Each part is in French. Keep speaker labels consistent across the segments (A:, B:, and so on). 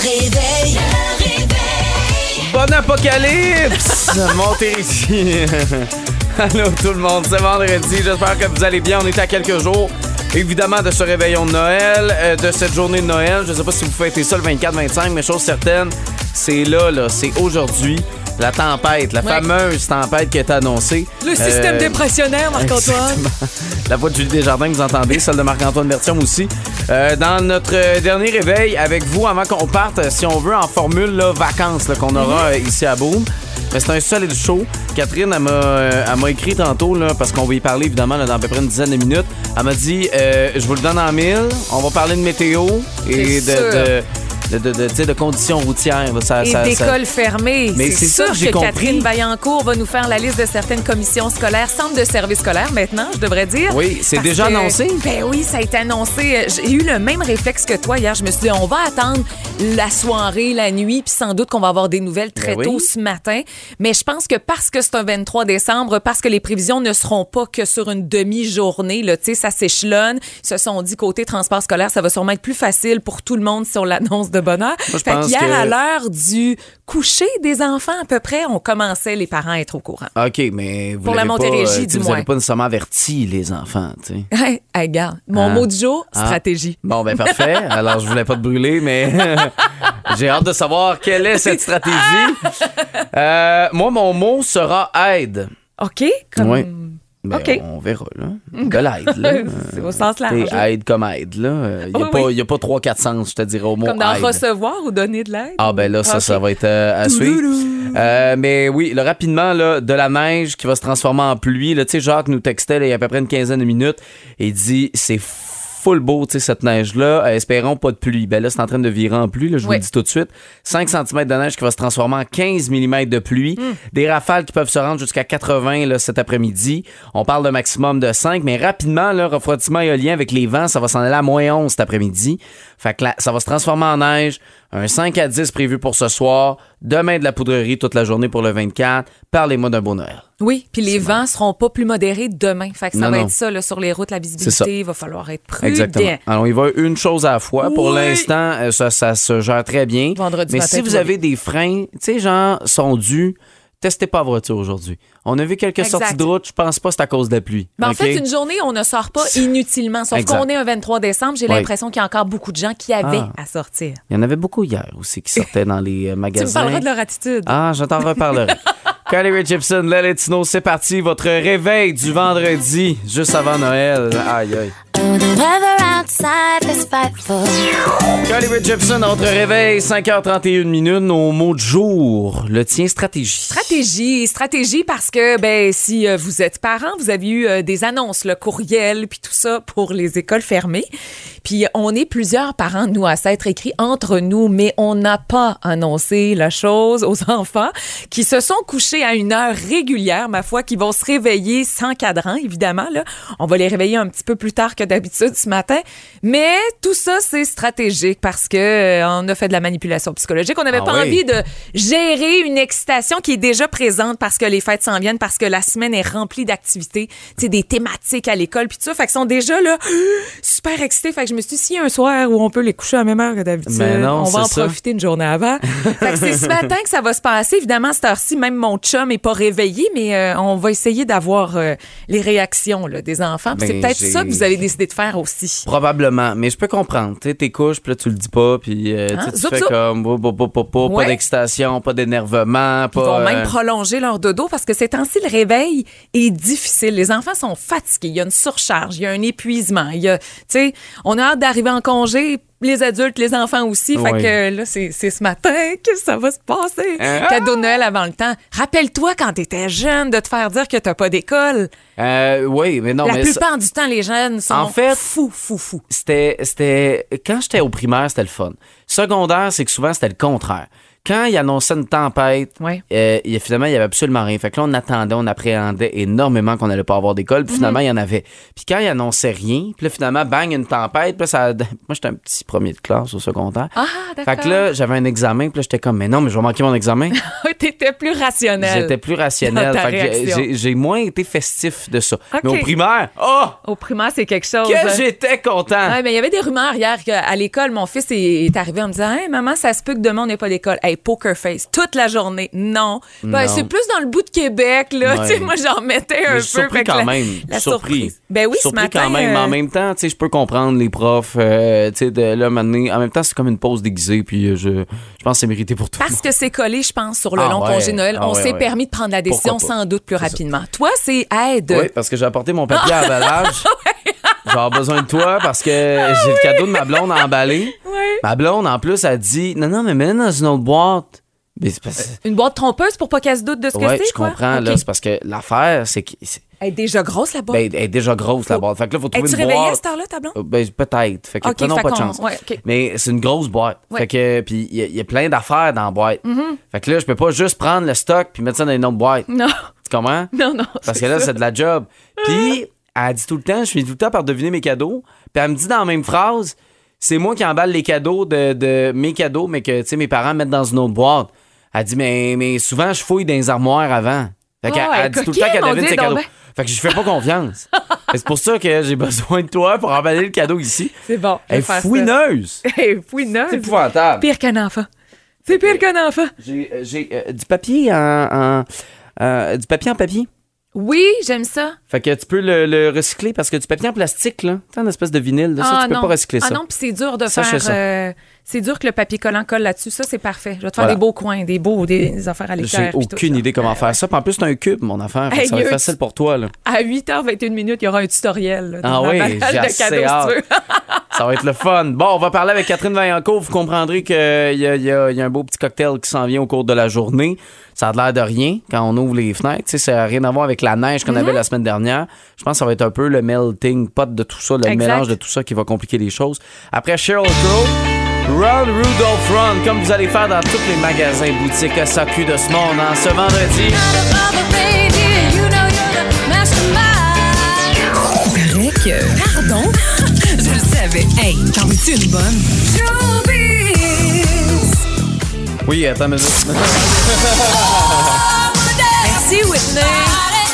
A: réveil. Le réveil.
B: Bon apocalypse! Montérégie. Allô tout le monde, c'est vendredi. J'espère que vous allez bien. On est à quelques jours, évidemment, de ce réveillon de Noël, euh, de cette journée de Noël. Je sais pas si vous fêtez ça le 24-25, mais chose certaine, c'est là, là, c'est aujourd'hui. La tempête, la
C: Ouais.
B: fameuse tempête qui est annoncée.
C: Le système
B: Euh,
C: dépressionnaire, Marc-Antoine.
B: La voix de Julie Desjardins que vous entendez, celle de Marc-Antoine Bertium aussi. Euh, dans notre dernier réveil avec vous, avant qu'on parte, si on veut, en formule là, vacances qu'on aura euh, ici à Boom. Mais c'est un solide show. Catherine, elle m'a, elle m'a écrit tantôt, là, parce qu'on va y parler évidemment là, dans à peu près une dizaine de minutes. Elle m'a dit euh, Je vous le donne en mille. On va parler de météo et de. De, de, de- de- conditions routières. Ça-
C: Et
B: ça- ça-
C: d'écoles fermées.
B: Mais c'est ça
C: sûr
B: que j'ai
C: que
B: compris.
C: Catherine Vaillancourt va nous faire la liste de certaines commissions scolaires, centres de services scolaires maintenant, je devrais dire.
B: Oui, c'est déjà
C: que-
B: annoncé?
C: Ben oui, ça a été annoncé. J'ai eu le même réflexe que toi hier. Je me suis dit, on va attendre la soirée, la nuit, puis sans doute qu'on va avoir des nouvelles très
B: Ben oui.
C: tôt ce matin. Mais je pense que parce que c'est un 23 décembre, parce que les prévisions ne seront pas que sur une demi-journée, là, tu sais, ça s'échelonne. Ils se sont dit, côté transport scolaire, ça va sûrement être plus facile pour tout le monde si on l'annonce de bonne heure.
B: je
C: Fait
B: pense
C: qu'hier,
B: que-
C: à l'heure du coucher des enfants, à peu près, on commençait les parents à être au courant.
B: OK, mais vous
C: Pour la
B: l'avez pas,
C: Montérégie,
B: euh,
C: du
B: vous
C: moins.
B: n'avez pas nécessairement averti les enfants, tu sais.
C: Hey, regarde, mon
B: Ah.
C: mot du jour,
B: Ah.
C: stratégie.
B: Bon, ben parfait. Alors, je voulais pas te brûler, mais j'ai hâte de savoir quelle est cette stratégie. Euh, moi, mon mot sera aide.
C: OK? Comme...
B: Oui. Ben. On verra, là. De l'aide, là.
C: C'est au sens large.
B: Aide comme aide, là. Il n'y a,
C: Oui,
B: a pas 3-4 sens, je te dirais, au mot
C: Comme dans
B: aide.
C: recevoir ou donner de l'aide?
B: Ah ben là, ça, ça va être euh, à suivre. Euh, mais oui, là, rapidement, là, de la neige qui va se transformer en pluie. Tu sais, Jacques nous textait là, il y a à peu près une quinzaine de minutes et il dit c'est full beau, tu sais, cette neige-là. Euh, espérons pas de pluie. Ben là, c'est en train de virer en pluie, là, je vous le dis tout de suite. 5 cm de neige qui va se transformer en 15 mm de pluie.
C: Hmm.
B: Des rafales qui peuvent se rendre jusqu'à 80 là, cet après-midi. On parle d'un maximum de 5, mais rapidement, là, refroidissement éolien avec les vents, ça va s'en aller à moins 11 cet après-midi. Fait que là, ça va se transformer en neige. Un 5 à 10 prévu pour ce soir. Demain, de la poudrerie toute la journée pour le 24. Parlez-moi d'un beau Noël.
C: Oui, puis les vents seront pas plus modérés demain. Fait que ça
B: Non,
C: va
B: non.
C: être ça, là, sur les routes, la visibilité. Il va falloir être prudent.
B: Exactement. Alors, il va une chose à la fois. Pour l'instant, euh, ça, ça se gère très bien.
C: Vendredi
B: Mais
C: matin,
B: si vous avez des freins, tu sais, genre, sont dus, testez pas la voiture aujourd'hui. On a vu quelques
C: Exact.
B: sorties de route. Je pense pas que c'est à cause de la pluie.
C: Mais en
B: OK?
C: fait, une journée, on ne sort pas inutilement. Sauf qu'on est un 23 décembre, j'ai
B: Oui.
C: l'impression qu'il y a encore beaucoup de gens qui avaient
B: Ah.
C: à sortir.
B: Il y en avait beaucoup hier aussi qui sortaient dans les euh,
C: Tu me
B: magasins.
C: parleras de leur attitude.
B: Ah, je t'en reparlerai. Ray Gibson, Let It Snow, c'est parti. Votre réveil du vendredi, juste avant Noël. Aïe, aïe. Ray Gibson, notre réveil, 5h31 minutes. Nos mots de jour. Le tien, stratégie.
C: Stratégie, stratégie parce que ben si euh, vous êtes parent, vous avez eu euh, des annonces, le courriel puis tout ça pour les écoles fermées. Puis on est plusieurs parents nous à s'être écrits entre nous, mais on n'a pas annoncé la chose aux enfants qui se sont couchés à une heure régulière, ma foi, qui vont se réveiller sans cadran évidemment là. On va les réveiller un petit peu plus tard que d'habitude ce matin, mais tout ça c'est stratégique parce que euh, on a fait de la manipulation psychologique, on n'avait
B: Ah
C: pas
B: oui.
C: envie de gérer une excitation qui est déjà présente parce que les fêtes s'en viennent, parce que la semaine est remplie d'activités, tu des thématiques à l'école, puis tout ça. Fait qu'ils sont déjà là, super excités. Fait que je me suis dit, s'il y a un soir où on peut les coucher à la même heure que d'habitude,
B: non,
C: on va en
B: ça.
C: profiter une journée avant. fait que c'est ce matin que ça va se passer. Évidemment, à cette heure-ci, même mon chum est pas réveillé, mais euh, on va essayer d'avoir euh, les réactions là, des enfants. C'est
B: Ben,
C: peut-être ça que vous avez décidé de faire aussi.
B: Probablement, mais je peux comprendre. Tu sais, t'es couches, puis là, tu le dis pas, puis euh,
C: Hein?
B: tu fais comme oh, oh, oh,
C: Ouais.
B: pas d'excitation, pas d'énervement,
C: Ils
B: pas.
C: vont
B: euh,
C: même prolonger leur dodo parce que ces temps-ci, le réveil est difficile. Les enfants sont fatigués. Il y a une surcharge, il y a un épuisement. Il y a, tu sais, on a hâte d'arriver en congé. Les adultes, les enfants aussi. Fait
B: Oui.
C: que là, c'est ce matin que ça va se passer.
B: Hein?
C: Cadeau de Noël avant le temps. Rappelle-toi quand t'étais jeune de te faire dire que t'as pas d'école.
B: euh, oui, mais non,
C: La
B: mais ça-
C: plupart du temps, les jeunes sont
B: En fait-
C: fous, fous, fous.
B: c'était, c'était, quand j'étais au primaire, c'était le fun. Secondaire, c'est que souvent, c'était le contraire. Quand il annonçait une tempête,
C: Ouais.
B: euh, il finalement, il y avait absolument rien. Fait que là, on attendait, on appréhendait énormément qu'on n'allait pas avoir d'école. Puis finalement, il y en avait. Puis quand il annonçait rien, puis là, finalement, bang, une tempête. Puis là, ça, moi, j'étais un petit premier de classe au secondaire.
C: Ah, d'accord.
B: Fait que là, j'avais un examen, puis là, j'étais comme, mais non, mais je vais manquer mon examen.
C: T'étais plus rationnel.
B: J'étais plus rationnel. Fait que j'ai- moins été festif de ça. Mais au primaire, oh,
C: Au primaire, c'est quelque chose.
B: que j'étais content.
C: Ouais, mais il y avait des rumeurs hier qu'à l'école, mon fils est, est arrivé en me disant Hey, maman, ça se peut que demain, on n'ait pas d'école. Hey, poker face, toute la journée. Non. Ben,
B: Non.
C: c'est plus dans le bout de Québec, là.
B: Ouais.
C: Tu sais, moi, j'en mettais un
B: Mais
C: peu.
B: surpris quand
C: la-
B: même.
C: La
B: surpris.
C: surprise. Ben oui, ce
B: surpris
C: matin.
B: quand même. Mais
C: euh,
B: en même temps, tu sais, je peux comprendre les profs. euh, tu sais, de là, maintenant, en même temps, c'est comme une pause déguisée. Puis euh, je, je pense que c'est mérité pour tout.
C: Parce que c'est collé, je pense, sur le
B: Ah
C: long
B: ouais.
C: congé Noël.
B: Ah
C: on s'est
B: ouais.
C: permis de prendre la décision sans doute plus rapidement. Toi, c'est aide.
B: Oui, parce que j'ai apporté mon papier à emballage. J'ai besoin de toi parce que j'ai le cadeau de ma blonde à emballer. Ma blonde, en plus, a dit Non, non, mais mets dans une autre boîte. Mais c'est parce-
C: Une boîte trompeuse pour pas qu'elle se doute de ce que
B: Ouais,
C: c'est,
B: je
C: quoi?
B: comprends.
C: Ok.
B: là, C'est parce que l'affaire, c'est que. c'est-
C: Elle est déjà grosse, la boîte?
B: Ben, elle est déjà grosse, la boîte. Fait que là, faut trouver
C: Es-tu
B: une
C: réveillée à
B: boîte.
C: cette heure-là, ta blonde?
B: Euh, Ben, peut-être. Fait que
C: Ok,
B: prenons
C: fait
B: pas de
C: qu'on-
B: chance.
C: ouais, ok.
B: Mais c'est une grosse boîte.
C: Ouais.
B: Fait que, puis il y, a- il y a plein d'affaires dans la boîte.
C: Mm-hmm.
B: Fait que là, je peux pas juste prendre le stock puis mettre ça dans une autre boîte.
C: Non.
B: Tu comprends?
C: Non, non.
B: Parce que là, c'est de la job. Puis, elle dit tout le temps, je finis tout le temps par deviner mes cadeaux. Puis elle me dit dans la même phrase, c'est moi qui emballe les cadeaux de, de mes cadeaux, mais que, tu sais, mes parents mettent dans une autre boîte. Elle dit, mais, mais souvent, je fouille dans les armoires avant. Fait qu'elle
C: ouais,
B: elle dit tout le temps qu'elle devine ses cadeaux.
C: ben.
B: Fait que je fais pas confiance. C'est pour ça que j'ai besoin de toi pour emballer le cadeau ici.
C: C'est bon.
B: Elle est fouineuse.
C: Elle est fouineuse.
B: C'est épouvantable.
C: Pire qu'un enfant. C'est pire qu'un enfant.
B: J'ai euh, j'ai, euh, du papier en, en- euh, du papier en papier.
C: Oui, j'aime ça.
B: Fait que tu peux le, le recycler parce que du papier en plastique, là, t'as une espèce de vinyle, là, ça, tu peux
C: non.
B: pas recycler
C: ah
B: ça.
C: non, puis c'est dur de
B: Sachez
C: faire.
B: ça.
C: euh, c'est dur que le papier collant colle là-dessus. Ça, c'est parfait. Je vais te faire
B: Voilà.
C: des beaux coins, des beaux, des affaires à l'équerre.
B: J'ai
C: tout
B: aucune idée comment faire ça. Puis en plus, c'est un cube, mon affaire.
C: Hey,
B: ça va être facile pour toi, là.
C: À 8h21 minutes, il y aura un tutoriel. là,
B: Ah oui, j'ai assez hâte. Ça va être le fun. Bon, on va parler avec Catherine Vaillancourt. Vous comprendrez qu'il y a, y, y un beau petit cocktail qui s'en vient au cours de la journée. Ça a l'air de rien quand on ouvre les fenêtres. Ça n'a rien à voir avec la neige qu'on
C: Mm-hmm.
B: avait la semaine dernière. Je pense que ça va être un peu le melting pot de tout ça, le
C: Exact.
B: mélange de tout ça qui va compliquer les choses. Après Sheryl Crow, Run Rudolph Run, comme vous allez faire dans tous les magasins, boutiques, SAQ de ce monde, hein, ce vendredi.
D: Paraît que. Pardon? Je le savais. Hey, t'en veux-tu une bonne?
B: Oui, attends, mais...
C: Merci, Whitney.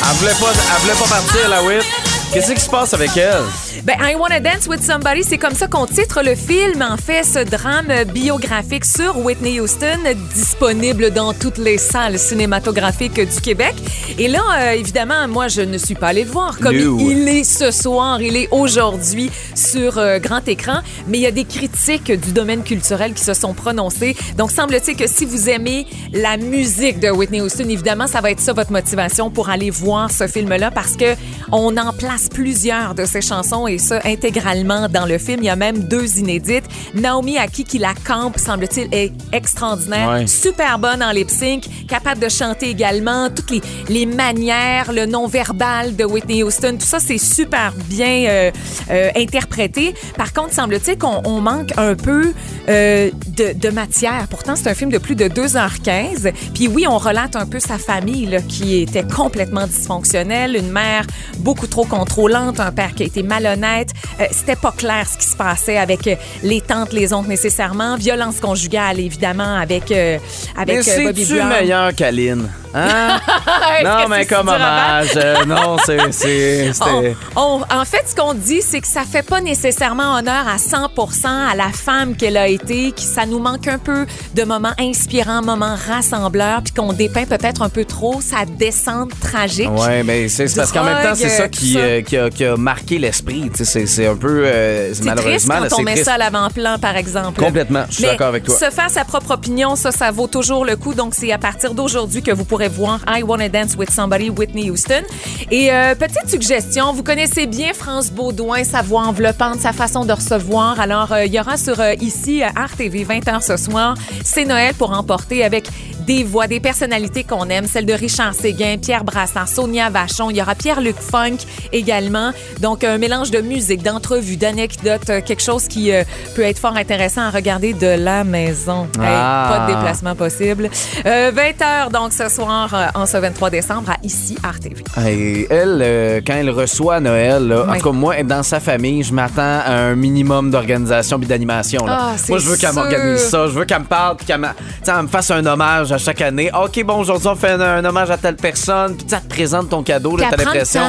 B: Elle voulait pas, elle voulait pas partir, la Whit. Qu'est-ce qui se passe avec elle?
C: Ben, I Wanna Dance with Somebody, c'est comme ça qu'on titre le film. En fait, ce drame biographique sur Whitney Houston, disponible dans toutes les salles cinématographiques du Québec. Et là, euh, évidemment, moi, je ne suis pas allée le voir. Comme
B: No.
C: il est ce soir, il est aujourd'hui sur euh, grand écran. Mais il y a des critiques du domaine culturel qui se sont prononcées. Donc, semble-t-il que si vous aimez la musique de Whitney Houston, évidemment, ça va être ça votre motivation pour aller voir ce film-là parce que on en place plusieurs de ses chansons et ça intégralement dans le film. Il y a même deux inédites. Naomi Aki qui la campe, semble-t-il, est extraordinaire.
B: Ouais.
C: Super bonne en lip sync, capable de chanter également. Toutes les, les manières, le non-verbal de Whitney Houston, tout ça, c'est super bien euh, euh, interprété. Par contre, semble-t-il qu'on on manque un peu euh, de, de matière. Pourtant, c'est un film de plus de 2h15. Puis oui, on relate un peu sa famille là, qui était complètement dysfonctionnelle, une mère beaucoup trop contrôlante, un père qui a été malhonnête. Euh, C'était pas clair ce qui se passait avec euh, les tantes, les oncles nécessairement. Violence conjugale, évidemment, avec, euh, avec
B: Mais
C: euh, Bobby Brown.
B: meilleur qu'Aline? Hein? Non, mais comme hommage. euh, non, c'est...
C: en fait, ce qu'on dit, c'est que ça fait pas nécessairement honneur à 100 à la femme qu'elle a été, que ça nous manque un peu de moments inspirants, moments rassembleurs, puis qu'on dépeint peut-être un peu trop sa descente tragique.
B: Ouais, mais c'est parce qu'en même temps, c'est ça qui,
C: Drogue,
B: euh, qui, a, qui a marqué l'esprit. C'est un peu. euh,
C: C'est triste
B: malheureusement,
C: quand
B: là,
C: on met
B: triste.
C: ça à l'avant-plan, par exemple.
B: Complètement, je suis d'accord avec toi.
C: Se faire sa propre opinion, ça, ça vaut toujours le coup. Donc, c'est à partir d'aujourd'hui que vous pourrez voir I Wanna Dance with Somebody, Whitney Houston. Et euh, petite suggestion, vous connaissez bien France Baudouin, sa voix enveloppante, sa façon de recevoir. Alors, euh, il y aura sur ici à RTV 20h ce soir, c'est Noël pour emporter avec des voix, des personnalités qu'on aime, celle de Richard Séguin, Pierre Brassard, Sonia Vachon. Il y aura Pierre-Luc Funk également. Donc, un mélange de musique, d'entrevues, d'anecdotes, euh, quelque chose qui euh, peut être fort intéressant à regarder de la maison. Hey,
B: Ah.
C: pas de déplacement possible. Euh, 20h, donc, ce soir, euh, en ce 23 décembre, à ici, RTV.
B: Et elle, euh, quand elle reçoit Noël, là, en
C: Oui.
B: tout cas, moi, dans sa famille, je m'attends à un minimum d'organisation puis d'animation.
C: Ah,
B: moi, je veux qu'elle m'organise ça. Je veux qu'elle me parle qu'elle me fasse un hommage à chaque année. OK, bon, aujourd'hui, on fait un, un hommage à telle personne, puis ça te présente ton cadeau, là, t'as l'impression.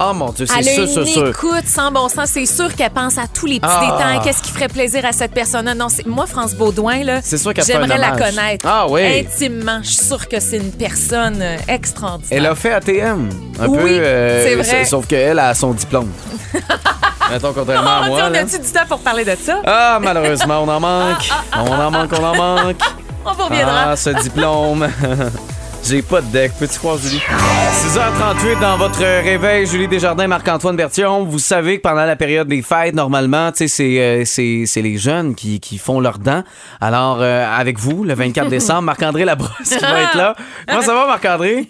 B: Oh mon Dieu, c'est sûr,
C: une
B: sûr,
C: écoute sans bon sens. C'est sûr qu'elle pense à tous les petits
B: Ah.
C: détails. Qu'est-ce qui ferait plaisir à cette personne-là? Non, c'est moi, France Baudouin, là.
B: C'est sûr qu'elle
C: J'aimerais la connaître.
B: Ah oui.
C: Intimement. Je suis sûre que c'est une personne euh, extraordinaire.
B: Elle a fait ATM. Un
C: Oui,
B: peu. euh,
C: c'est vrai.
B: Sauf qu'elle a son diplôme. Mettons, contrairement à
C: Oh,
B: moi.
C: On a-tu du temps pour parler de ça?
B: Ah, malheureusement, on en manque. On en manque, on en manque.
C: On vous reviendra.
B: Ah, ce diplôme. J'ai pas de deck. Peux-tu croire, Julie? 6h38 dans votre réveil, Julie Desjardins, Marc-Antoine Bertillon. Vous savez que pendant la période des fêtes, normalement, tu sais, c'est, euh, c'est, c'est les jeunes qui, qui font leurs dents. Alors, euh, avec vous, le 24 décembre, Marc-André Labrosse qui va être là. Comment ça va, Marc-André?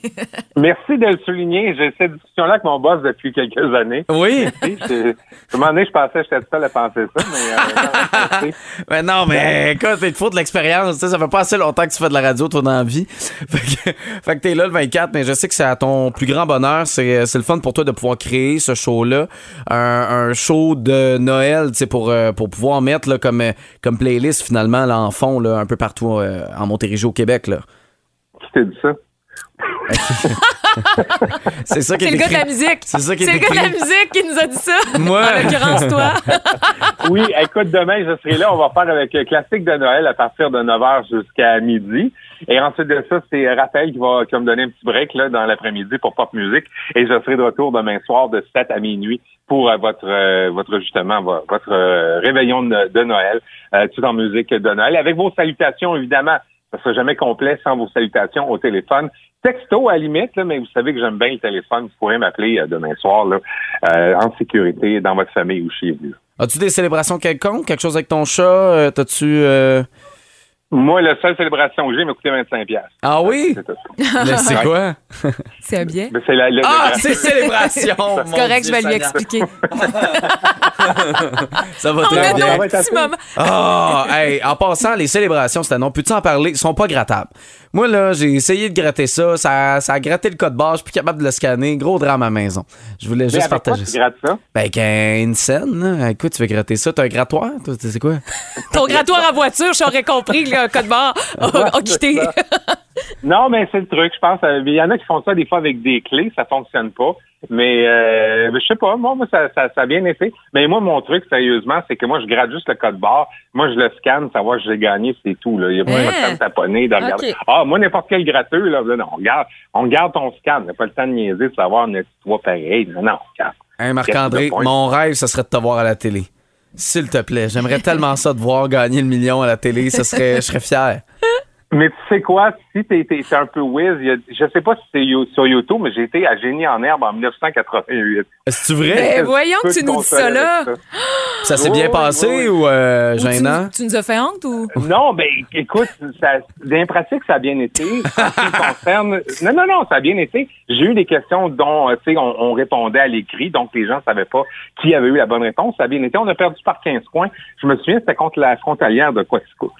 E: Merci de le souligner. J'ai cette discussion-là avec mon boss depuis quelques années.
B: Oui.
E: Je- À un moment donné, je pensais que j'étais le seul à penser ça, mais euh.
B: Mais non, mais écoute, il te faut de l'expérience. tu sais, Ça fait pas assez longtemps que tu fais de la radio, toi, dans la vie. Fait que, fait que t'es là le 24, mais je sais que c'est à ton plus grand bonheur. C'est c'est le fun pour toi de pouvoir créer ce show-là. Un, un show de Noël, tu sais, pour, euh, pour pouvoir mettre là, comme, euh, comme playlist, finalement, là, en fond, là, un peu partout euh, en Montérégie, au Québec. Là.
E: Qui t'a dit ça?
B: C'est ça qui
C: C'est
B: est
C: le gars de la musique.
B: C'est ça qui est
C: le gars de la musique qui nous a dit ça.
B: Moi.
C: En l'occurrence, toi.
E: Oui, écoute, demain, je serai là. On va faire avec le classique de Noël à partir de 9h jusqu'à midi. Et ensuite de ça, c'est Raphaël qui va, qui va me donner un petit break là, dans l'après-midi pour Pop Music. Et je serai de retour demain soir de 7 à minuit pour euh, votre, euh, votre justement, vo- votre euh, réveillon de, de Noël, euh, tout en musique de Noël. Avec vos salutations, évidemment. Ça sera jamais complet sans vos salutations au téléphone. Texto à la limite, là, mais vous savez que j'aime bien le téléphone. Vous pourrez m'appeler euh, demain soir là, euh, en sécurité dans votre famille ou chez vous.
B: As-tu des célébrations quelconques? Quelque chose avec ton chat? Euh, T'as-tu.
E: Moi, la seule célébration que j'ai m'a coûté 25 pièces.
B: Ah oui? Mais C'est quoi?
C: C'est un bien.
E: Mais c'est la,
B: Ah, c'est célébration!
C: C'est correct, je vais lui expliquer.
B: Ça va
C: On
B: très bien.
C: nos petits moments.
B: Ah, hey, en passant, les célébrations, c'était non. Peux-tu en parler? Ils sont pas grattables. Moi, là, j'ai essayé de gratter ça. Ça, ça a gratté le code barre. Je suis plus capable de le scanner. Gros drame à la maison. Je voulais
E: Mais
B: juste
E: avec quoi
B: partager
E: tu
B: ça.
E: grattes ça?
B: Ben, avec un- une scène, là. Écoute, tu veux gratter ça? T'as un grattoir? Toi, c'est quoi?
C: Ton grattoir à voiture, j'aurais compris que le code barre a, a quitté.
E: Non, mais c'est le truc, je pense. euh, Il y en a qui font ça des fois avec des clés, ça fonctionne pas. Mais euh, je sais pas, moi, moi ça, ça, ça a bien été. Mais moi, mon truc, sérieusement, c'est que moi, je gratte juste le code barre. Moi, je le scanne, savoir que j'ai gagné, c'est tout. Là. Il y a pas de temps de taponner, de regarder.
C: Ok.
E: Ah, moi, n'importe quel gratteux, là, là, non, on garde, on garde ton scan. On n'a pas le temps de niaiser, de savoir, on a toi pareil. Non, non, regarde.
B: Hein, Marc-André,
E: le
B: mon rêve, ce serait de te voir à la télé. S'il te plaît. J'aimerais tellement ça de voir gagner le million à la télé. Ça serait, je serais fier.
E: Mais tu sais quoi, si t'es t'es- t'es un peu whiz, y a- je sais pas si c'est you- sur YouTube, mais j'ai été à Génie en herbe en 1988.
B: C'est-tu vrai?
C: Ben, voyons que tu nous dis ça là.
E: ça.
B: Ça s'est
E: Oui,
B: bien
E: oui,
B: passé
E: oui.
B: ou euh,
C: Ou
B: gênant?
C: nous, tu nous as fait honte ou?
E: Non, ben écoute, ça, dans pratique, ça a bien été. En ce qui me concerne, non, non, non, ça a bien été. J'ai eu des questions dont, euh, tu sais, on, on répondait à l'écrit, donc les gens savaient pas qui avait eu la bonne réponse. Ça a bien été. On a perdu par 15 points. Je me souviens, c'était contre la frontalière de Quaticook.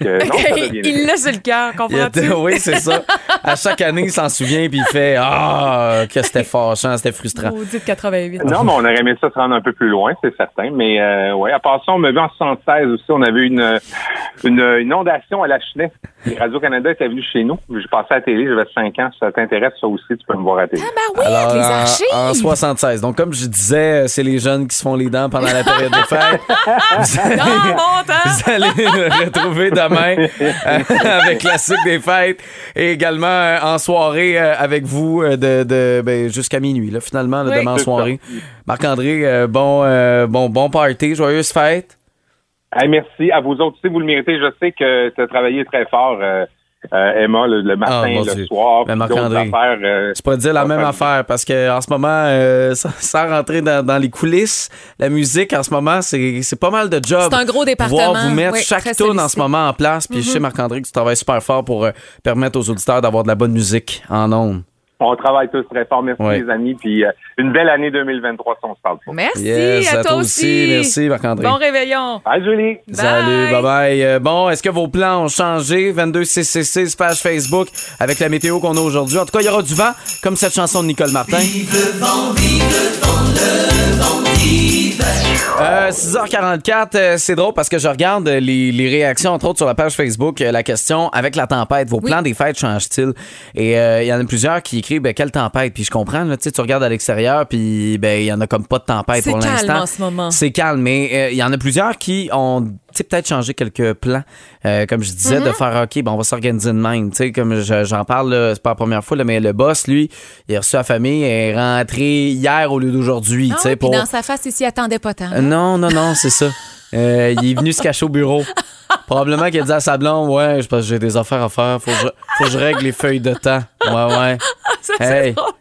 E: Que, non, ça
C: il l'a sur le cœur, comprends-tu?
B: oui, c'est ça. À chaque année, il s'en souvient puis il fait Ah, que c'était fâchant, c'était frustrant.
C: Maudite 88.
E: Non, mais on aurait aimé ça se rendre un peu plus loin, c'est certain. Mais euh, ouais, à part ça, on m'a vu en 76 aussi, on avait eu une, une inondation à la Chenet. Radio-Canada était venu chez nous. Je passais à la télé, j'avais 5 ans. Si ça t'intéresse, ça aussi, tu peux me voir à la télé.
C: Ben oui,
B: Alors,
C: les
B: en-
C: archives.
B: En, 76. Donc, comme je disais, c'est les jeunes qui se font les dents pendant la période des fêtes. vous, allez,
C: mon temps.
B: vous allez le retrouver demain euh, avec Classique des fêtes et également euh, en soirée euh, avec vous de, de ben, jusqu'à minuit, là, finalement, là,
C: Oui.
B: demain en soirée. Marc-André, bon, euh, bon, bon party, joyeuse fête.
E: Hey, merci. À vous autres aussi, vous le méritez. Je sais que tu as travaillé très fort, euh, euh, Emma, le, le matin,
B: Ah, mon
E: le
B: Dieu.
E: soir.
B: Ben, Marc-André,
E: affaires, euh,
B: Je pourrais te dire la même affaire parce que en ce moment, euh, sans, sans rentrer dans, dans les coulisses, la musique en ce moment, c'est c'est pas mal de jobs.
C: C'est un gros département.
B: Pouvoir vous mettre
C: Oui,
B: chaque tune en ce moment en place. Puis je sais, Marc-André, que tu travailles super fort pour euh, permettre aux auditeurs d'avoir de la bonne musique en ondes.
E: On travaille tous très fort. Merci,
B: Ouais.
E: les amis. Puis euh, une belle année 2023 si on se parle pas.
C: Merci
B: Yes,
C: à,
B: à
C: toi aussi.
B: aussi. Merci, Marc-André.
C: Bon réveillon.
E: Bye, Julie.
B: Salut, bye bye. Euh, bon, est-ce que vos plans ont changé? 22666, page Facebook, avec la météo qu'on a aujourd'hui. En tout cas, il y aura du vent, comme cette chanson de Nicole Martin.
F: Vive le vent, vive le vent, le vent d'hiver.
B: Euh, 6h44, euh, c'est drôle parce que je regarde les, les réactions, entre autres sur la page Facebook, euh, la question avec la tempête, vos
C: Oui.
B: plans des fêtes changent-ils? Et euh, il y en a plusieurs qui écrivent, ben, quelle tempête? Puis je comprends, là, tu sais, tu regardes à l'extérieur, puis ben, il y en a comme pas de tempête
C: C'est
B: pour
C: calme
B: l'instant.
C: en ce moment.
B: C'est calme, mais euh, il y en a plusieurs qui ont peut-être changé quelques plans. Euh, comme je disais,
C: Mm-hmm.
B: de faire OK, bon, on va s'organiser de même. Tu sais, comme je- j'en parle, c'est pas la première fois, là, mais le boss, lui, il a reçu sa famille, il est rentré hier au lieu d'aujourd'hui. Tu sais,
C: ouais, puis
B: pour...
C: dans sa face, il s'y attendait pas tant.
B: Euh, Non, non, non, c'est ça. Euh, il est venu se cacher au bureau. Probablement qu'il a dit à sa blonde, ouais, je pense que j'ai des affaires à faire, faut que je, faut que je règle les feuilles de temps. Ouais, ouais.
C: Ça, c'est drôle.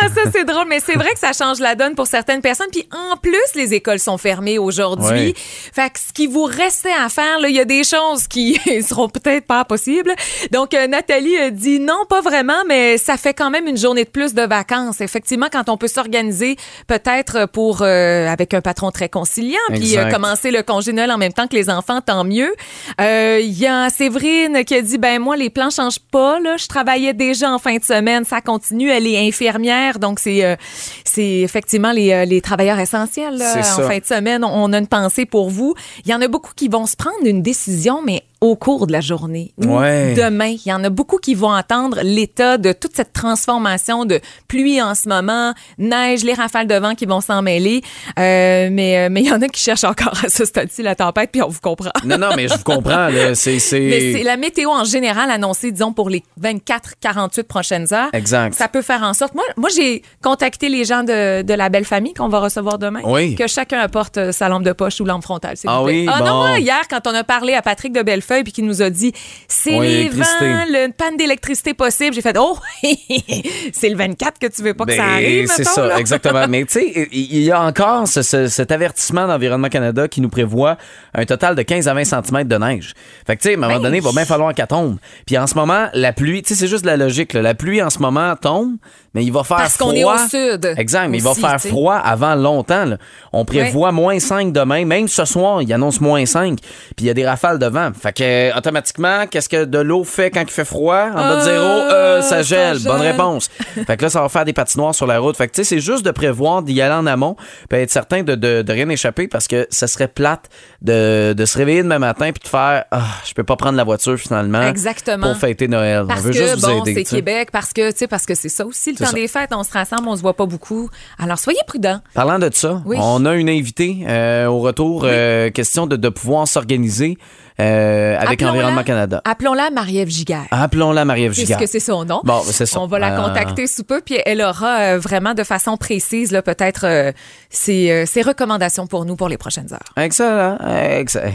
C: Ah, ça, c'est drôle, mais c'est vrai que ça change la donne pour certaines personnes. Puis en plus, les écoles sont fermées aujourd'hui. Fait que ce qui vous restait à faire, là, il y a des choses qui seront peut-être pas possibles. Donc, euh, Nathalie euh, dit non, pas vraiment, mais ça fait quand même une journée de plus de vacances. Effectivement, quand on peut s'organiser peut-être pour euh, avec un patron très conciliant, puis euh, commencer le congé Noël en même temps que les enfants, tant mieux. Euh, Il y a Séverine qui a dit ben moi les plans changent pas là, je travaillais déjà en fin de semaine, ça continue, elle est infirmière donc c'est euh, c'est effectivement les, euh, les travailleurs essentiels là. En fin de semaine, on a une pensée pour vous. Il y en a beaucoup qui vont se prendre une décision mais au cours de la journée
B: Ouais.
C: demain. Il y en a beaucoup qui vont attendre l'état de toute cette transformation de pluie en ce moment, neige, les rafales de vent qui vont s'en mêler. Euh, mais euh, mais il y en a qui cherchent encore à ce stade-ci la tempête, puis on vous comprend.
B: Non, non, mais je vous comprends. C'est. c'est-
C: Mais c'est la météo en général annoncée, disons, pour les 24-48 prochaines heures.
B: Exact.
C: Ça peut faire en sorte. Moi, moi j'ai contacté les gens de, de la belle famille qu'on va recevoir demain.
B: Oui.
C: Que chacun apporte euh, sa lampe de poche ou lampe frontale. s'il
B: Ah
C: vous plaît.
B: oui,
C: Ah non,
B: bon.
C: hier, quand on a parlé à Patrick de Bellefeuille puis qu'il nous a dit c'est les vents, le panne d'électricité possible, j'ai fait oh, c'est le 24 que tu veux pas que ça
B: Ben,
C: arrive.
B: c'est ça,
C: là.
B: exactement. Mais tu sais, il y a encore ce- ce- cet avertissement d'Environnement Canada qui nous prévoit un total de 15 à 20 cm de neige. Fait que tu sais, à un moment
C: Ben,
B: donné, il va bien falloir qu'elle tombe. Puis en ce moment, la pluie, tu sais, c'est juste la logique. là. La pluie en ce moment tombe, mais il va faire
C: Parce
B: froid.
C: qu'on est au sud
B: Exact, mais il va faire froid avant longtemps. là. On prévoit moins 5 demain. Même ce soir, il annonce moins 5. Puis il y a des rafales de vent. Fait que euh, automatiquement, qu'est-ce que de l'eau fait quand il fait froid? En bas de zéro, euh, ça gèle. Bonne réponse. fait que là, ça va faire des patinoires sur la route. Fait que tu sais, c'est juste de prévoir d'y aller en amont, puis être certain de, de, de rien échapper parce que ça serait plate de, de se réveiller demain matin puis de faire Ah, je peux pas prendre la voiture finalement
C: Exactement.
B: pour fêter Noël.
C: Parce
B: On veut
C: que
B: juste vous
C: bon, c'est. Québec, parce que tu sais, parce que c'est ça aussi le temps
B: ça.
C: des fêtes, on se rassemble, on se voit pas beaucoup. Alors soyez prudents.
B: Parlant de ça,
C: Oui.
B: on a une invitée euh, au retour. euh, question de, de pouvoir s'organiser euh, avec
C: Appelons-la-
B: Environnement Canada.
C: Appelons-la Marie-Ève Giguère.
B: Appelons-la Marie-Ève Gigard.
C: Puisque c'est son nom.
B: Bon, c'est ça.
C: On va la
B: Euh,
C: contacter sous peu, puis elle aura euh, vraiment de façon précise, là, peut-être, euh, ses, euh, ses recommandations pour nous pour les prochaines heures.
B: Excellent. Excellent.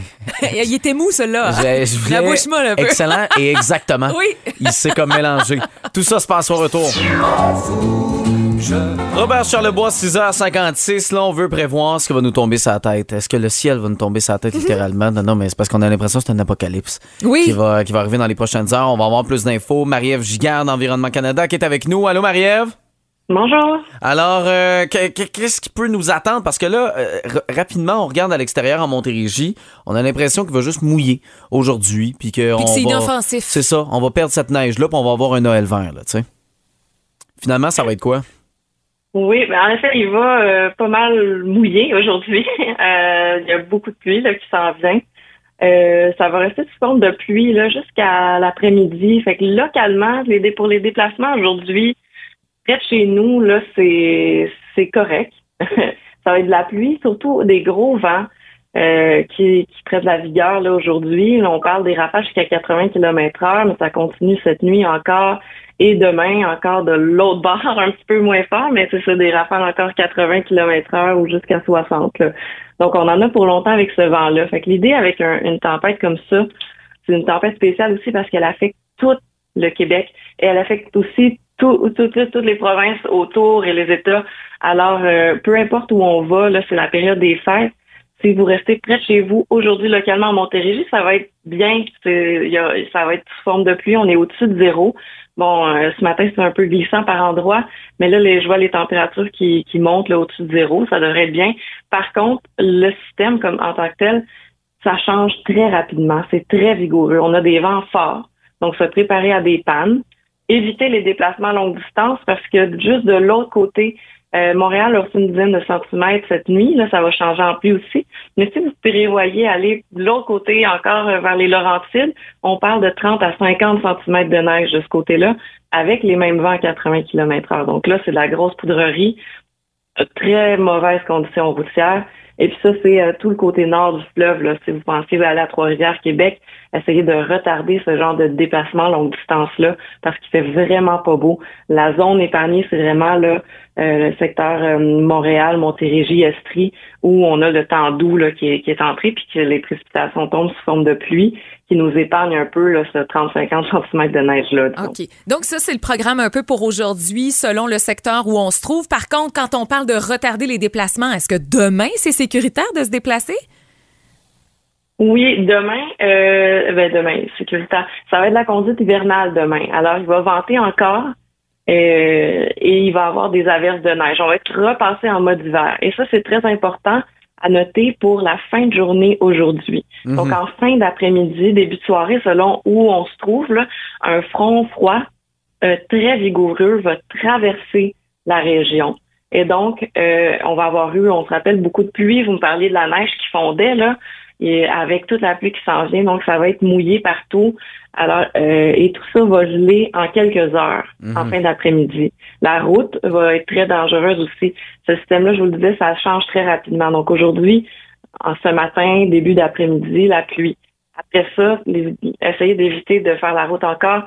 C: Il était mou, celui-là. La bouche molle un peu.
B: Excellent et exactement.
C: Oui.
B: Il sait comme mélanger. Tout ça se passe au retour. Robert Charlebois, 6h56. Là, on veut prévoir ce qui va nous tomber sur la tête. Est-ce que le ciel va nous tomber sur la tête littéralement? Non, non, mais c'est parce qu'on a l'impression que c'est un apocalypse
C: Oui.
B: qui, va, qui va arriver dans les prochaines heures. On va avoir plus d'infos. Marie-Ève Gigard d'Environnement Canada qui est avec nous. Allô, Marie-Ève?
F: Bonjour.
B: Alors, euh, que- que- qu'est-ce qui peut nous attendre? Parce que là, euh, r- rapidement, on regarde à l'extérieur en Montérégie. On a l'impression qu'il va juste mouiller aujourd'hui. Puis que,
C: c'est
B: va-
C: inoffensif.
B: C'est ça. On va perdre cette neige-là, puis on va avoir un Noël vert, là, tu sais. Finalement, ça va être quoi?
F: Oui, ben en effet, il va euh, pas mal mouiller aujourd'hui. Euh, il y a beaucoup de pluie là, qui s'en vient. Euh, ça va rester sous forme de pluie là, jusqu'à l'après-midi. Fait que localement, les pour les déplacements aujourd'hui, près de chez nous, là, c'est c'est correct. ça va être de la pluie, surtout des gros vents euh, qui, qui de la vigueur là aujourd'hui. On parle des rafales jusqu'à 80 km heure, mais ça continue cette nuit encore et demain encore de l'autre bord, un petit peu moins fort, mais c'est ça, des rafales encore 80 km heure ou jusqu'à 60. là. Donc, on en a pour longtemps avec ce vent-là. Fait que l'idée avec un- une tempête comme ça, c'est une tempête spéciale aussi parce qu'elle affecte tout le Québec et elle affecte aussi tout- tout- toutes les provinces autour et les États. Alors, euh, peu importe où on va, là, c'est la période des fêtes. Si vous restez près de chez vous, aujourd'hui, localement en Montérégie, ça va être bien. Ça va être sous forme de pluie. On est au-dessus de zéro. Bon, euh, ce matin, c'est un peu glissant par endroits, mais là, je vois les températures qui, montent au-dessus de zéro. Ça devrait être bien. Par contre, le système comme en tant que tel, ça change très rapidement. C'est très vigoureux. On a des vents forts. Donc, se préparer à des pannes. Éviter les déplacements à longue distance parce que juste de l'autre côté Euh, Montréal a reçu une dizaine de centimètres cette nuit. Là, ça va changer en pluie aussi. Mais si vous prévoyez aller de l'autre côté, encore euh, vers les Laurentides, on parle de 30 à 50 centimètres de neige de ce côté-là, avec les mêmes vents à 80 km heure. Donc là, c'est de la grosse poudrerie, de très mauvaises conditions routières. Et puis ça, c'est euh, tout le côté nord du fleuve. Là. Si vous pensez aller à Trois-Rivières, Québec, essayez de retarder ce genre de déplacement longue distance-là parce qu'il fait vraiment pas beau. La zone épargnée, c'est vraiment là, euh, le secteur euh, Montréal, Montérégie, Estrie, où on a le temps doux là, qui, est, qui est entré, puis que les précipitations tombent sous forme de pluie, qui nous épargne un peu là, ce 30-50 cm de neige-là.
C: OK. Donc, ça, c'est le programme un peu pour aujourd'hui, selon le secteur où on se trouve. Par contre, quand on parle de retarder les déplacements, est-ce que demain, c'est sécuritaire de se déplacer?
F: Oui, demain, euh, ben demain, sécuritaire. Ça va être la conduite hivernale demain. Alors, il va venter encore euh, et il va y avoir des averses de neige. On va être repassé en mode hiver. Et ça, c'est très important à noter pour la fin de journée aujourd'hui. Donc, en fin d'après-midi, début de soirée, selon où on se trouve, là, un front froid euh, très vigoureux va traverser la région. Et donc, euh, on va avoir eu, on se rappelle, beaucoup de pluie. Vous me parliez de la neige qui fondait, là, et avec toute la pluie qui s'en vient. Donc, ça va être mouillé partout. Alors, euh, et tout ça va geler en quelques heures, en fin d'après-midi. La route va être très dangereuse aussi. Ce système-là, je vous le disais, ça change très rapidement. Donc, aujourd'hui, en ce matin, début d'après-midi, la pluie. Après ça, les- essayez d'éviter de faire la route encore,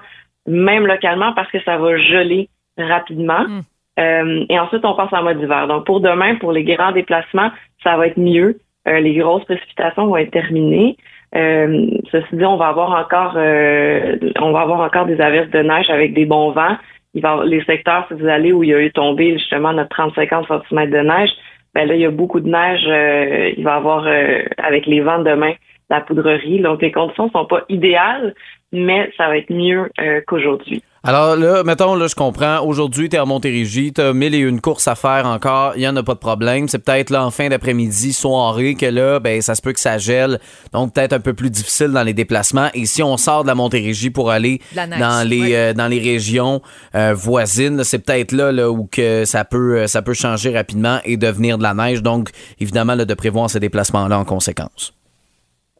F: même localement, parce que ça va geler rapidement.
C: Mm.
F: Euh, et ensuite, on passe en mode hiver. Donc, pour demain, pour les grands déplacements, ça va être mieux. Euh, les grosses précipitations vont être terminées. Euh, ceci dit, on va avoir encore, euh, on va avoir encore des averses de neige avec des bons vents. Il va les secteurs, si vous allez où il y a eu tombé justement notre 30-50 cm de neige, ben là, il y a beaucoup de neige. euh, il va avoir, euh, avec les vents de demain, la poudrerie. Donc, les conditions sont pas idéales, mais ça va être mieux euh, qu'aujourd'hui.
B: Alors là, mettons, là, je comprends. Aujourd'hui, t'es à Montérégie, t'as mille et une courses à faire encore. Il y en a pas de problème. C'est peut-être là en fin d'après-midi, soirée, que là, ben, ça se peut que ça gèle. Donc, peut-être un peu plus difficile dans les déplacements. Et si on sort de la Montérégie pour aller
C: De la neige,
B: dans les, euh, dans les régions euh, voisines, c'est peut-être là, là où que ça peut, ça peut changer rapidement et devenir de la neige. Donc, évidemment, là, de prévoir ces déplacements-là en conséquence.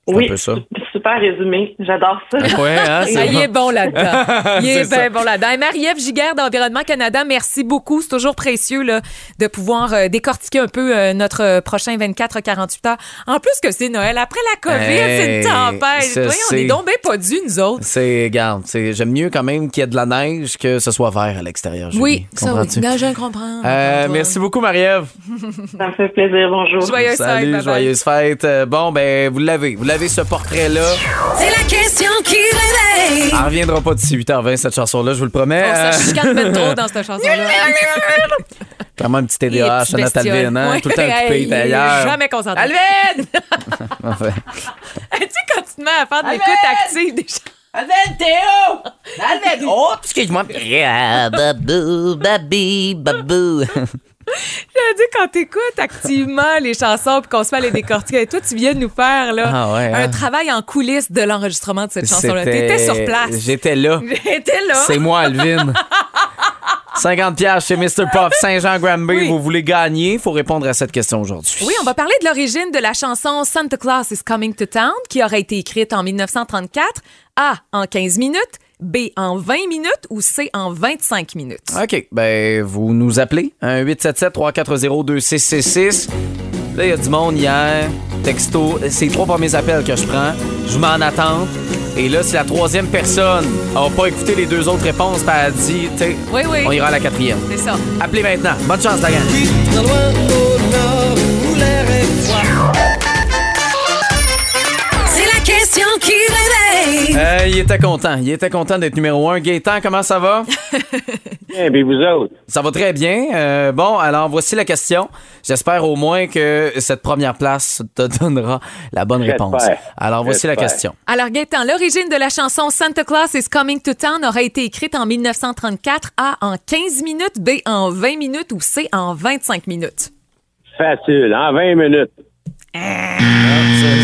B: C'est un
F: Oui,
B: peu ça.
F: super résumé. J'adore ça.
B: Ouais, hein,
C: Ah, il est bon là-dedans. Il est, bien bon là-dedans. Marie-Ève Giguère d'Environnement Canada, merci beaucoup. C'est toujours précieux là, de pouvoir euh, décortiquer un peu euh, notre euh, prochain 24-48 heures. En plus que c'est Noël. Après la COVID, c'est une tempête. on est donc bien pas dû, nous autres.
B: C'est, garde, j'aime mieux quand même qu'il y ait de la neige que ce soit vert à l'extérieur.
C: Oui, ça oui.
B: Comprends-tu?
C: Ben, je comprends.
B: Euh, merci beaucoup, Marie-Ève.
F: Ça me fait plaisir. Bonjour.
C: Joyeuse fête,
B: Salut, joyeuse fête. Euh, Bon, ben, vous l'avez. Vous l'avez, ce portrait-là.
D: C'est la question qui réveille.
B: Elle reviendra pas d'ici 8h20, cette chanson-là, je vous le promets.
C: Ça
B: Euh,
C: chicane ben trop dans cette chanson-là.
B: Vraiment un petit
C: Et
B: TDAH,
C: petit
B: Annette
C: bestiole.
B: Alvin, hein?
C: Ouais.
B: Tout le temps occupé,
C: il
B: t'es
C: est
B: ailleurs.
C: Jamais concentré.
B: Alvin! Enfin.
C: tu sais, quand tu te mets à faire de l'écoute active des chansons.
B: Alvin, Théo! Alvin! Oh, excuse-moi. Yeah, babou, babi, babou.
C: J'ai dit quand t'écoutes activement les chansons puis qu'on se fait les décortiquer. Et toi, tu viens de nous faire là,
B: Ah ouais,
C: un
B: hein?
C: travail en coulisses de l'enregistrement de cette chanson-là.
B: C'était-
C: T'étais sur place.
B: J'étais là.
C: J'étais là.
B: C'est moi, Alvin. 50 pièces chez Mr. Puff Saint-Jean-Granby.
C: Oui.
B: Vous voulez gagner? Il faut répondre à cette question aujourd'hui.
C: Oui, on va parler de l'origine de la chanson Santa Claus is Coming to Town, qui aurait été écrite en 1934, A en 15 minutes, B en 20 minutes ou C en 25 minutes?
B: OK. Ben, vous nous appelez. Un 877-340-2666. Là, il y a du monde hier. Texto. C'est les trois premiers appels que je prends. Je m'en attends. Et là, si la troisième personne n'a pas écouté les deux autres réponses, elle a dit, tu sais,
C: Oui, oui.
B: on ira à la quatrième.
C: C'est ça.
B: Appelez maintenant. Bonne chance, la Euh, il était content. Il était content d'être numéro un. Gaétan, comment ça va?
E: Bien, puis vous autres?
B: Ça va très bien. Euh, bon, alors voici la question. J'espère au moins que cette première place te donnera la bonne réponse. Alors voici la question.
C: Alors, Gaëtan, l'origine de la chanson Santa Claus is Coming to Town aurait été écrite en 1934, A en 15 minutes, B en 20 minutes ou C en 25 minutes?
E: Facile, en 20 minutes.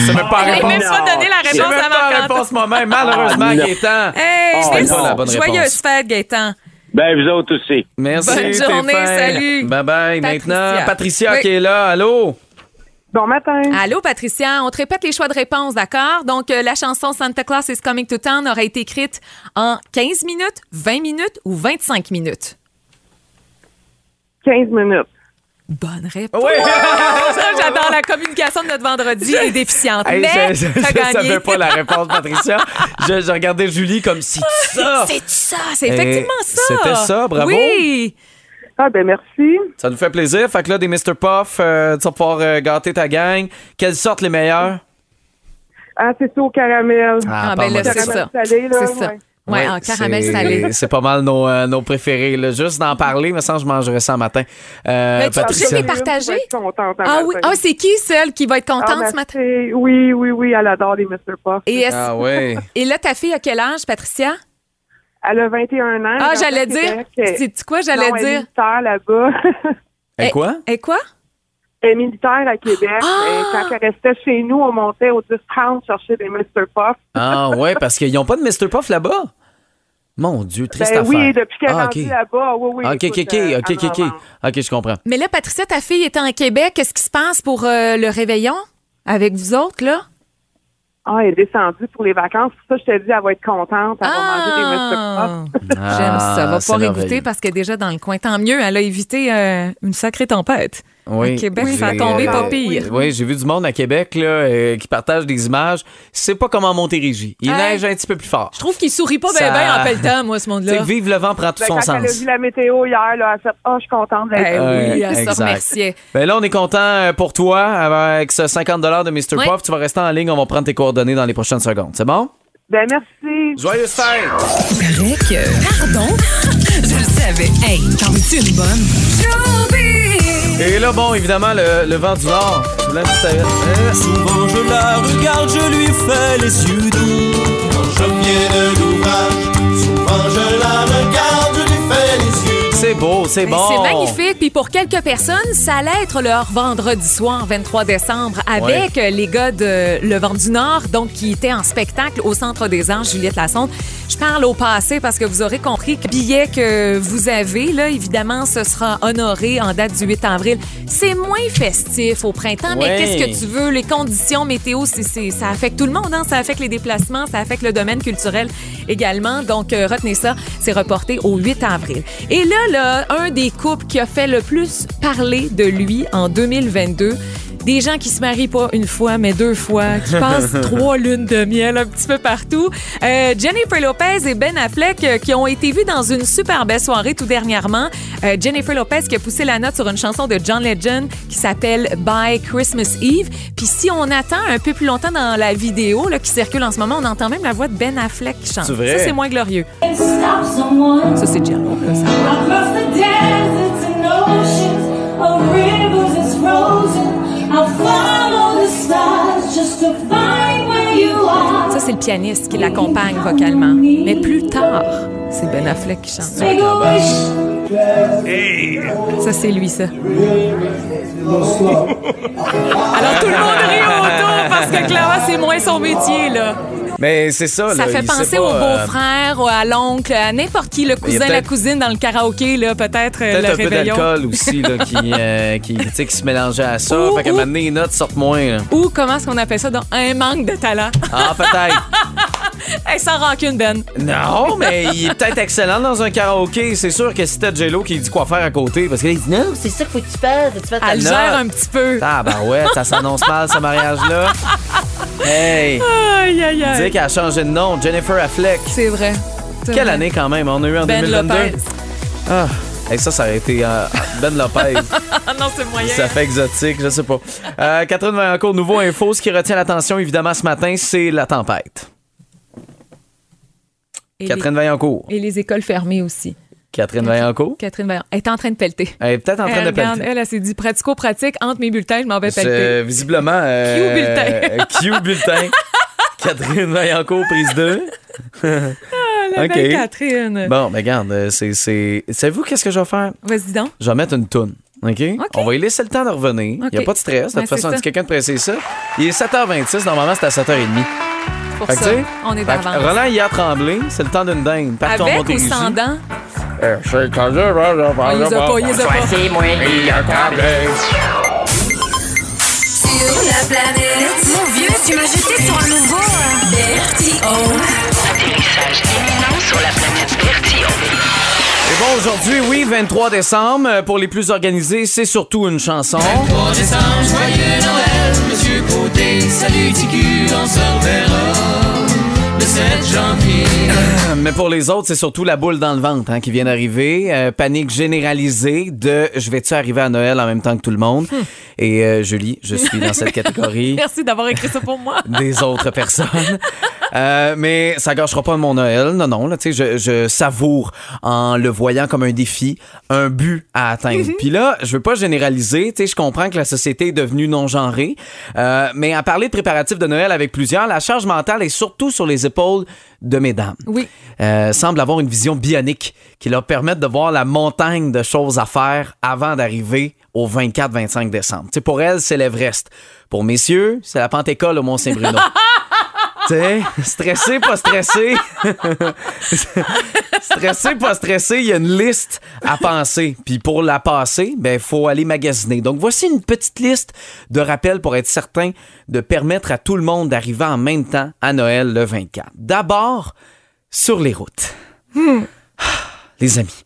B: C'est même pas
C: n'a même
B: réponse.
C: pas donné la réponse
B: même
C: à
B: pas la
C: Marc-Antoine.
B: réponse moi-même. Malheureusement,
E: Ah.
B: Gaétan.
C: Hey, Joyeuse
B: réponse.
C: fête, Gaëtan.
E: Ben, vous autres aussi.
B: Merci.
C: Bonne journée, salut.
B: Bye bye. Maintenant, Patricia qui est là. Allô?
G: Bon matin.
C: Allô, Patricia. On te répète les choix de réponse, d'accord? Donc, euh, la chanson Santa Claus is Coming to Town aurait été écrite en 15 minutes, 20 minutes ou 25 minutes?
G: 15 minutes.
C: Bonne réponse.
B: Oui.
C: Ça, J'adore la communication de notre vendredi est déficiente.
B: Hey,
C: mais
B: je, je, je savais pas la réponse, Patricia. je, je regardais Julie comme si ça.
C: C'est ça, c'est effectivement
B: Eh,
C: ça.
B: c'était ça, bravo.
C: Oui.
G: Ah, ben merci.
B: Ça nous fait plaisir. Fait que là, des Mr. Puff, euh, tu vas pouvoir euh, gâter ta gang. Quelles sortent les meilleurs?
G: Ah, c'est ça au caramel.
C: Ah,
B: pas
C: ben là, c'est
G: caramel
C: ça. C'est ça.
G: ouais.
C: Ouais, en caramel salé.
B: C'est pas mal nos, euh, nos préférés. là. Juste d'en parler, mais sans je mangerais ça matin. Euh,
C: Mais tu-
B: Patricia.
C: je l'ai partagé.
G: Je vais être contente un
C: Ah oui, ah, c'est qui celle qui va être
G: Ah,
C: contente
G: ma
C: ce matin?
G: Oui, oui, oui, elle adore les Mr. Puff.
C: Et,
B: Ah ouais.
C: et là, ta fille a quel âge, Patricia?
G: Elle a 21 ans.
C: Ah,
G: elle
C: j'allais dire. C'est quoi, j'allais
G: Elle est
C: dire?
G: militaire là-bas.
B: Et quoi?
C: Et quoi?
G: Elle est militaire à Québec.
C: Ah!
G: Et quand elle restait chez nous, on montait au 10-30 chercher des Mr. Puff.
B: Ah ouais, parce qu'ils n'ont pas de Mr. Puff là-bas? Mon Dieu, triste
G: Ben
B: affaire.
G: oui, depuis qu'elle est
B: ah,
G: rendue
B: ok.
G: là-bas. Oui, oui.
B: Ah, ok, ok,
G: écoute,
B: ok,
G: euh,
B: ok,
G: elle
B: ok, ok. Ok, je comprends.
C: Mais là, Patricia, ta fille était en Québec. Qu'est-ce qui se passe pour euh, le réveillon avec vous autres, là?
G: Ah, elle est descendue pour les vacances. Pour ça, je te dis, elle va être contente. Elle va manger des Mr.
C: Ah!
G: Puff.
C: J'aime ça. Va
B: Ah, c'est
C: pas régoûter parce qu'elle est déjà dans le coin. Tant mieux, elle a évité euh, une sacrée tempête.
B: Oui.
C: À Québec, ça a tombé pas pire.
B: Oui, j'ai vu du monde à Québec là, euh, qui partage des images. C'est pas comme en Montérégie. Il
C: Hey.
B: neige un petit peu plus fort.
C: Je trouve qu'il sourit pas
B: Ça-
C: bien ben en pelletant, moi, ce monde-là.
B: vive le vent prend tout
G: Ben,
B: son
G: quand elle a
B: sens.
G: vu la météo hier, là, elle a fait « Ah, je suis contente d'être
C: Eh
G: là.
C: oui, elle se
B: exact.
C: remerciait.
B: Ben là, on est content euh, pour toi avec ce 50 de Mr.
C: Oui.
B: Puff. Tu vas rester en ligne. On va prendre tes coordonnées dans les prochaines secondes. C'est bon?
G: Ben, merci.
B: Joyeuse fête!
D: Paraît que. Pardon? Je le savais. Hey, t'en veux-tu une bonne?
B: Et là, bon, évidemment, le, le vent du Nord. Avec- Euh,
H: Souvent je la regarde, je lui fais les yeux doux. Quand je viens de l'ouvrage, souvent je la regarde, je lui fais les yeux doux.
B: C'est beau, c'est
C: Ben,
B: bon.
C: C'est magnifique. Puis pour quelques personnes, ça allait être leur vendredi soir, 23 décembre, avec les gars de Le Vent du Nord, donc qui étaient en spectacle au Centre des Anges, Juliette Lassonde. Je parle au passé parce que vous aurez compris que le billet que vous avez, là, évidemment, ce sera honoré en date du 8 avril. C'est moins festif au printemps, mais qu'est-ce que tu veux? Les conditions météo, c'est, c'est- ça affecte tout le monde. Hein? Ça affecte les déplacements, ça affecte le domaine culturel également. Donc, euh, retenez ça, c'est reporté au 8 avril. Et là, là, un des couples qui a fait le plus parler de lui en 2022, des gens qui se marient pas une fois, mais deux fois, qui passent trois lunes de miel un petit peu partout. Euh, Jennifer Lopez et Ben Affleck euh, qui ont été vus dans une super belle soirée tout dernièrement. Euh, Jennifer Lopez qui a poussé la note sur une chanson de John Legend qui s'appelle By Christmas Eve. Puis si on attend un peu plus longtemps dans la vidéo là, qui circule en ce moment, on entend même la voix de Ben Affleck qui chante.
B: Vrai?
C: Ça, c'est moins glorieux. Ça, c'est ça.
I: across the deserts and oceans, of rivers that's frozen. I'll follow the stars just to find where you are.
C: Ça, c'est le pianiste qui l'accompagne vocalement. Mais plus tard, c'est Ben Affleck qui chante. Ça, c'est lui, ça. Alors, tout le monde rit autour parce que clairement, c'est moins son métier, là.
B: Mais c'est ça.
C: Ça
B: là,
C: fait penser au
B: euh,
C: beau-frère, ou à l'oncle, à n'importe qui, le cousin, la cousine dans le karaoké, là, peut-être euh,
B: Peut-être
C: le
B: un peu
C: réveillon.
B: d'alcool aussi là, qui, euh, qui, se mélangeait à ça.
C: Ou-
B: fait qu'à un
C: ou-
B: moment donné, les notes sortent moins. là.
C: Ou comment est-ce qu'on appelle ça? Donc, un manque de talent.
B: Ah, peut-être.
C: hey, sans rancune, Ben.
B: non, mais il est peut-être excellent dans un karaoké. C'est sûr que si t'as J-Lo qui dit quoi faire à côté, parce qu'il dit non, c'est ça qu'il faut que tu fasses. Faut que tu fasses ta
C: Elle
B: note.
C: gère un petit peu.
B: Ah, ben ouais, ça s'annonce mal, ce mariage-là. Hey!
C: Aïe, aïe,
B: Dis
C: aïe.
B: qu'elle a changé de nom, Jennifer Affleck.
C: C'est vrai. C'est
B: Quelle
C: vrai.
B: année quand même? On a eu en
C: Ben
B: 2022.
C: Lopez.
B: Ah, hey, ça, ça aurait été euh, Ben Lopez.
C: Ah non, c'est moyen.
B: ça fait exotique, je sais pas. Euh, Catherine Vaillancourt, nouveau info. Ce qui retient l'attention, évidemment, ce matin, c'est la tempête.
C: Et
B: Catherine Vaillancourt.
C: les, et les écoles fermées aussi.
B: Catherine Vaillancourt?
C: Catherine Vaillant. Elle est en train de pelleter.
B: Elle est peut-être en train
C: elle,
B: de pelleter.
C: elle, elle s'est dit pratico-pratique entre mes bulletins, je m'en vais pelleter.
B: Visiblement. euh,
C: Q bulletin?
B: Q bulletin? Catherine Vaillancourt, prise 2.
C: Ah, la belle Catherine.
B: Bon, ben regarde, euh, c'est. c'est... Savez-vous qu'est-ce que je vais faire?
C: Vas-y donc.
B: Je vais mettre une toune. OK? On va y laisser le temps de revenir. Il n'y a pas de stress. De
C: Ouais,
B: toute façon, on dit quelqu'un de presser ça. Il est 7h26. Normalement, c'est à 7h30.
C: Pour ça, on est d'avance.
B: Roland, hier tremblé. C'est le temps d'une dinde. Partout en
C: Avec ou sans dents?
B: Euh, c'est quand je
C: il les a pas, il les a pas.
B: Il y a qu'à
D: Sur la planète. Mon vieux, tu m'as jeté sur un nouveau. Vertigo.
J: Atterrissage imminent sur la planète Vertigo.
B: Et bon, aujourd'hui, oui, 23 décembre, euh, pour les plus organisés, c'est surtout une chanson.
H: décembre, joyeux Noël, Monsieur Côté, salut TQ, on se reverra le 7 janvier.
B: Mais pour les autres, c'est surtout la boule dans le ventre hein, qui vient d'arriver. Euh, panique généralisée de je vais-tu arriver à Noël en même temps que tout le monde? Et euh, Julie, je suis dans cette catégorie
C: Merci d'avoir écrit ça pour moi.
B: des autres personnes. Euh, mais ça gâchera pas mon Noël. Non, non. Là, tu sais, je, je savoure en le voyant comme un défi, un but à atteindre. Puis là, je veux pas généraliser. Tu sais, je comprends que la société est devenue non-genrée. Euh, mais à parler de préparatifs de Noël avec plusieurs, la charge mentale est surtout sur les épaules de mesdames.
C: Oui.
B: Euh, semble avoir une vision bionique qui leur permet de voir la montagne de choses à faire avant d'arriver au 24-25 décembre. Tu sais, pour elles, c'est l'Everest. Pour messieurs, c'est la Pentecôte au Mont-Saint-Bruno. Tu sais, stressé, pas stressé. stressé, pas stressé, il y a une liste à penser. Puis pour la passer, ben, il faut aller magasiner. Donc voici une petite liste de rappels pour être certain de permettre à tout le monde d'arriver en même temps à Noël le 24. D'abord, sur les routes. Les amis,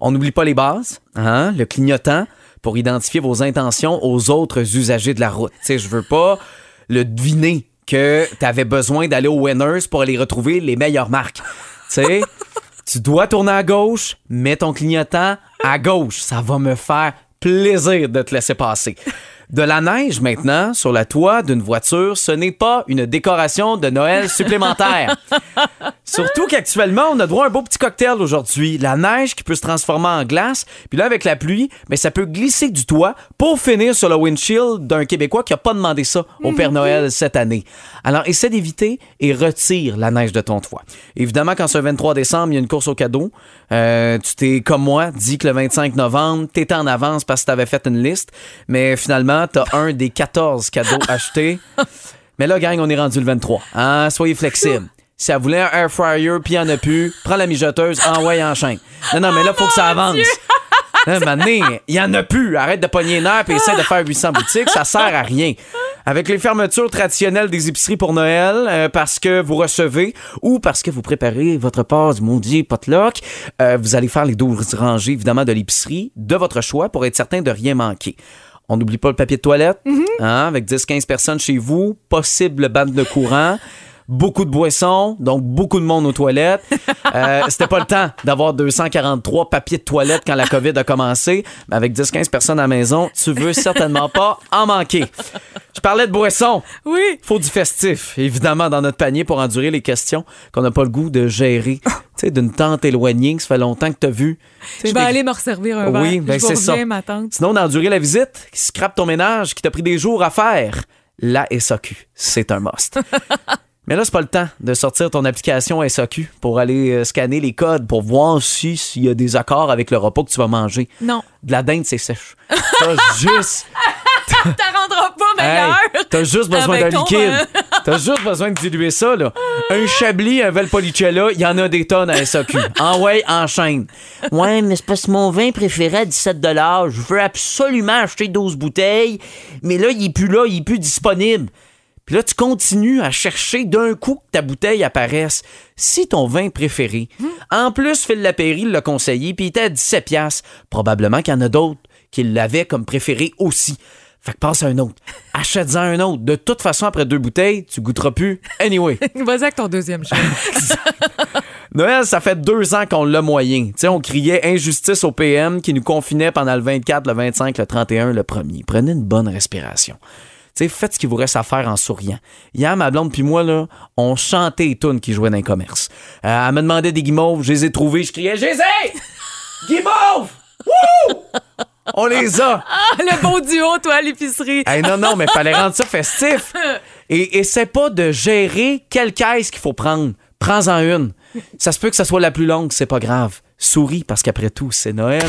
B: on n'oublie pas les bases, hein? le clignotant pour identifier vos intentions aux autres usagers de la route. Tu sais, je veux pas le deviner que tu avais besoin d'aller au Winners pour aller retrouver les meilleures marques. Tu sais, tu dois tourner à gauche, mets ton clignotant à gauche. Ça va me faire plaisir de te laisser passer. De la neige maintenant sur la toit d'une voiture, ce n'est pas une décoration de Noël supplémentaire. Surtout qu'actuellement, on a droit à un beau petit cocktail aujourd'hui. La neige qui peut se transformer en glace, puis là, avec la pluie, mais ça peut glisser du toit pour finir sur le windshield d'un Québécois qui a pas demandé ça au Père Noël cette année. Alors, essaie d'éviter et retire la neige de ton toit. Évidemment, quand c'est le 23 décembre, il y a une course au cadeau. Euh, tu t'es, comme moi, dit que le 25 novembre, t'étais en avance parce que t'avais fait une liste, mais finalement, t'as un des 14 cadeaux achetés. Mais là, gang, on est rendu le 23. Hein? Soyez flexibles. Si elle voulait un air fryer puis il n'y en a plus, prends la mijoteuse, envoie enchaîne. Non, non, mais là, faut que ça avance. Là, maintenant, il n'y en a plus. Arrête de pogner nerf et essaie de faire 800 boutiques. Ça sert à rien. Avec les fermetures traditionnelles des épiceries pour Noël, euh, parce que vous recevez ou parce que vous préparez votre part du maudit potluck, euh, vous allez faire les 12 rangées, évidemment, de l'épicerie de votre choix pour être certain de rien manquer. On n'oublie pas le papier de toilette, hein, avec 10-15 personnes chez vous, possible bande de courant. Beaucoup de boissons, donc beaucoup de monde aux toilettes. Euh, C'était pas le temps d'avoir 243 papiers de toilette quand la COVID a commencé. Mais avec 10-15 personnes à la maison, tu veux certainement pas en manquer. Je parlais de boissons.
C: Oui.
B: Faut du festif, évidemment, dans notre panier pour endurer les questions qu'on n'a pas le goût de gérer. tu sais, d'une tante éloignée que ça fait longtemps que t'as vu. Tu sais,
C: Je vais aller me resservir un verre.
B: Oui, ben c'est ça.
C: ma tante.
B: Sinon, d'endurer la visite, qui scrape ton ménage, qui t'a pris des jours à faire, la SAQ, c'est un must. Mais là, c'est pas le temps de sortir ton application SAQ pour aller euh, scanner les codes pour voir si s'il y a des accords avec le repas que tu vas manger.
C: Non.
B: De la dinde, c'est sèche. T'as juste,
C: T'en rendras pas
B: hey,
C: meilleur.
B: t'as juste besoin d'un liquide.
C: euh,
B: T'as juste besoin de diluer ça, là. Un Chablis, un Valpolicella, il y en a des tonnes à SAQ. En ouais, enchaîne. Ouais, mais c'est parce que mon vin préféré à 17 Je veux absolument acheter 12 bouteilles, mais là, il est plus là, il est plus disponible. Puis là, tu continues à chercher d'un coup que ta bouteille apparaisse. Si ton vin préféré, en plus, Phil Lapéry l'a conseillé, puis il était à 17 piastres, probablement qu'il y en a d'autres qui l'avaient comme préféré aussi. Fait que passe à un autre. Achète-en un autre. De toute façon, après deux bouteilles, tu goûteras plus. Anyway.
C: Vas-y avec ton deuxième choix.
B: Noël, ça fait deux ans qu'on l'a moyen. Tu sais, on criait injustice au PM qui nous confinait pendant le 24, le 25, le 31, le 1er. Prenez une bonne respiration. Tu sais, faites ce qu'il vous reste à faire en souriant. Hier, ma blonde puis moi, là, on chantait les tunes qui jouaient dans les commerces. Euh, elle me demandait des guimauves, je les ai trouvés, je criais « Je les ai! Guimauves! Wouh! On les a!
C: Ah, le beau duo, toi, à l'épicerie.
B: Hey, non, non, mais fallait rendre ça festif. Et essaie pas de gérer quelle caisse qu'il faut prendre. Prends-en une. Ça se peut que ça soit la plus longue, c'est pas grave. Souris parce qu'après tout, c'est Noël.